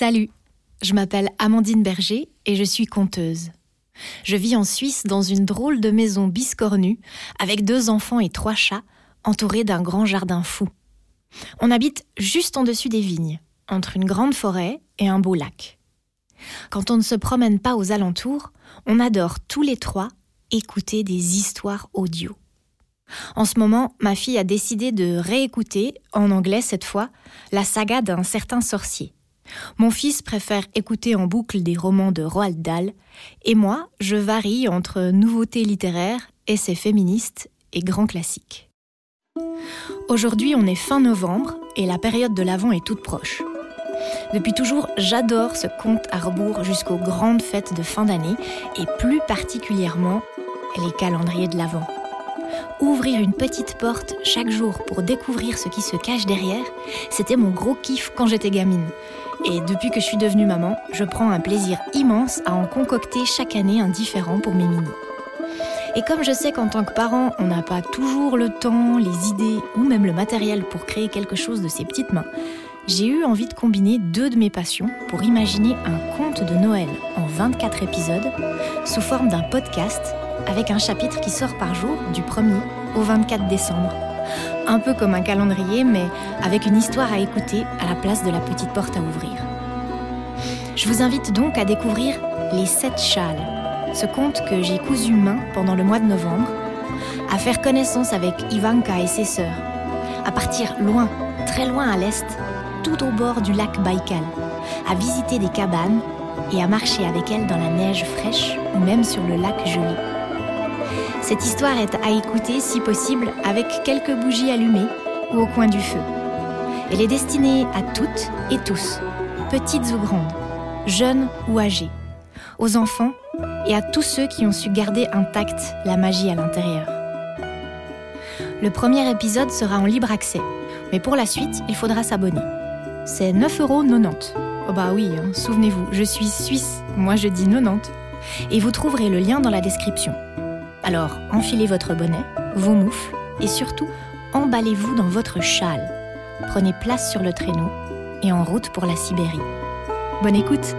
Salut, je m'appelle Amandine Berger et je suis conteuse. Je vis en Suisse dans une drôle de maison biscornue avec deux enfants et trois chats entourés d'un grand jardin fou. On habite juste en dessus des vignes, entre une grande forêt et un beau lac. Quand on ne se promène pas aux alentours, on adore tous les trois écouter des histoires audio. En ce moment, ma fille a décidé de réécouter, en anglais cette fois, la saga d'un certain sorcier. Mon fils préfère écouter en boucle des romans de Roald Dahl, et moi, je varie entre nouveautés littéraires, essais féministes et grands classiques. Aujourd'hui, on est fin novembre et la période de l'Avent est toute proche. Depuis toujours, j'adore ce compte à rebours jusqu'aux grandes fêtes de fin d'année et plus particulièrement les calendriers de l'Avent. Ouvrir une petite porte chaque jour pour découvrir ce qui se cache derrière, c'était mon gros kiff quand j'étais gamine. Et depuis que je suis devenue maman, je prends un plaisir immense à en concocter chaque année un différent pour mes minis. Et comme je sais qu'en tant que parent, on n'a pas toujours le temps, les idées ou même le matériel pour créer quelque chose de ses petites mains, j'ai eu envie de combiner deux de mes passions pour imaginer un conte de Noël en 24 épisodes sous forme d'un podcast avec un chapitre qui sort par jour du 1er au 24 décembre. Un peu comme un calendrier, mais avec une histoire à écouter à la place de la petite porte à ouvrir. Je vous invite donc à découvrir Les Sept Châles, ce conte que j'ai cousu main pendant le mois de novembre, à faire connaissance avec Ivanka et ses sœurs, à partir loin, très loin à l'est, tout au bord du lac Baïkal, à visiter des cabanes et à marcher avec elles dans la neige fraîche ou même sur le lac gelé. Cette histoire est à écouter si possible avec quelques bougies allumées ou au coin du feu. Elle est destinée à toutes et tous, petites ou grandes, jeunes ou âgés, aux enfants et à tous ceux qui ont su garder intacte la magie à l'intérieur. Le premier épisode sera en libre accès, mais pour la suite, il faudra s'abonner. C'est 9,90€. Oh bah oui, hein, souvenez-vous, je suis suisse, moi je dis 90. Et vous trouverez le lien dans la description. Alors enfilez votre bonnet, vos moufles et surtout emballez-vous dans votre châle. Prenez place sur le traîneau et en route pour la Sibérie. Bonne écoute